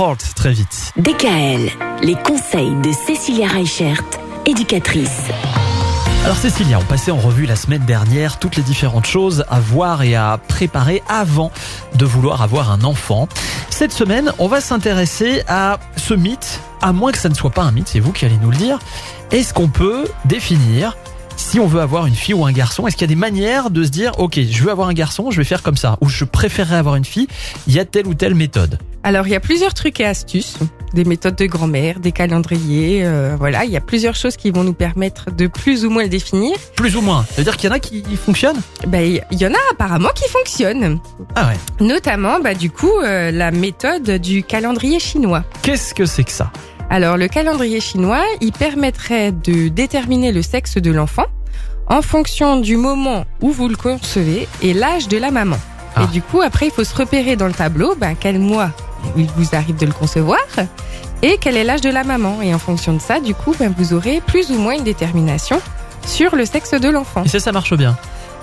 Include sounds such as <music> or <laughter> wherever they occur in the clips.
Holt très vite. DKL, les conseils de Cécilia Reichert, éducatrice. Alors Cécilia, on passait en revue la semaine dernière toutes les différentes choses à voir et à préparer avant de vouloir avoir un enfant. Cette semaine, on va s'intéresser à ce mythe, à moins que ça ne soit pas un mythe, c'est vous qui allez nous le dire. Est-ce qu'on peut définir si on veut avoir une fille ou un garçon, est-ce qu'il y a des manières de se dire, ok, je veux avoir un garçon, je vais faire comme ça, ou je préférerais avoir une fille, il y a telle ou telle méthode? Alors, il y a plusieurs trucs et astuces, des méthodes de grand-mère, des calendriers, euh, voilà, il y a plusieurs choses qui vont nous permettre de plus ou moins le définir. Plus ou moins, c'est-à-dire qu'il y en a qui fonctionnent? Ben, il y en a apparemment qui fonctionnent. Ah ouais. Notamment, bah, du coup, euh, la méthode du calendrier chinois. Qu'est-ce que c'est que ça? Alors, le calendrier chinois, il permettrait de déterminer le sexe de l'enfant en fonction du moment où vous le concevez et l'âge de la maman. Ah. Et du coup, après, il faut se repérer dans le tableau ben, quel mois il vous arrive de le concevoir et quel est l'âge de la maman. Et en fonction de ça, du coup, ben, vous aurez plus ou moins une détermination sur le sexe de l'enfant. Et ça, ça marche bien.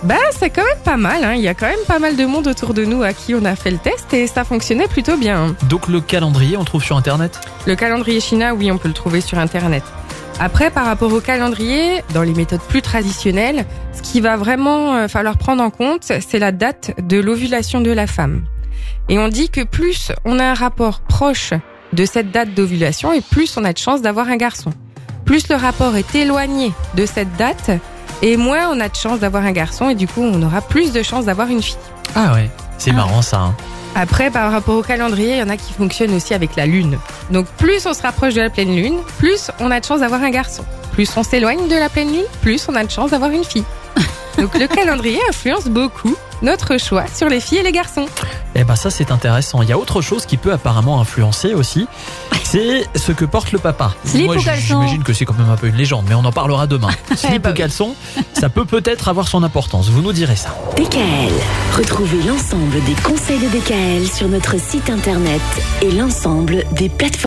Bah, c'est quand même pas mal. Hein. Il y a quand même pas mal de monde autour de nous à qui on a fait le test et ça fonctionnait plutôt bien. Donc le calendrier, on le trouve sur Internet? Le calendrier chinois, oui, on peut le trouver sur Internet. Après, par rapport au calendrier, dans les méthodes plus traditionnelles, ce qui va vraiment euh, falloir prendre en compte, c'est la date de l'ovulation de la femme. Et on dit que plus on a un rapport proche de cette date d'ovulation et plus on a de chances d'avoir un garçon. Plus le rapport est éloigné de cette date et moins on a de chances d'avoir un garçon et du coup on aura plus de chances d'avoir une fille. Ah ouais, c'est Ah. marrant ça. hein. Après, par rapport au calendrier, il y en a qui fonctionnent aussi avec la lune. Donc plus on se rapproche de la pleine lune, plus on a de chances d'avoir un garçon. Plus on s'éloigne de la pleine lune, plus on a de chances d'avoir une fille. <laughs> Donc le calendrier influence beaucoup notre choix sur les filles et les garçons. Eh ben ça c'est intéressant. Il y a autre chose qui peut apparemment influencer aussi, c'est ce que porte le papa. Slip Moi ou j- caleçon j'imagine que c'est quand même un peu une légende, mais on en parlera demain. <laughs> Slip bah ou oui. caleçon, ça peut peut-être avoir son importance. Vous nous direz ça. DKL, retrouvez l'ensemble des conseils de DKL sur notre site internet et l'ensemble des plateformes.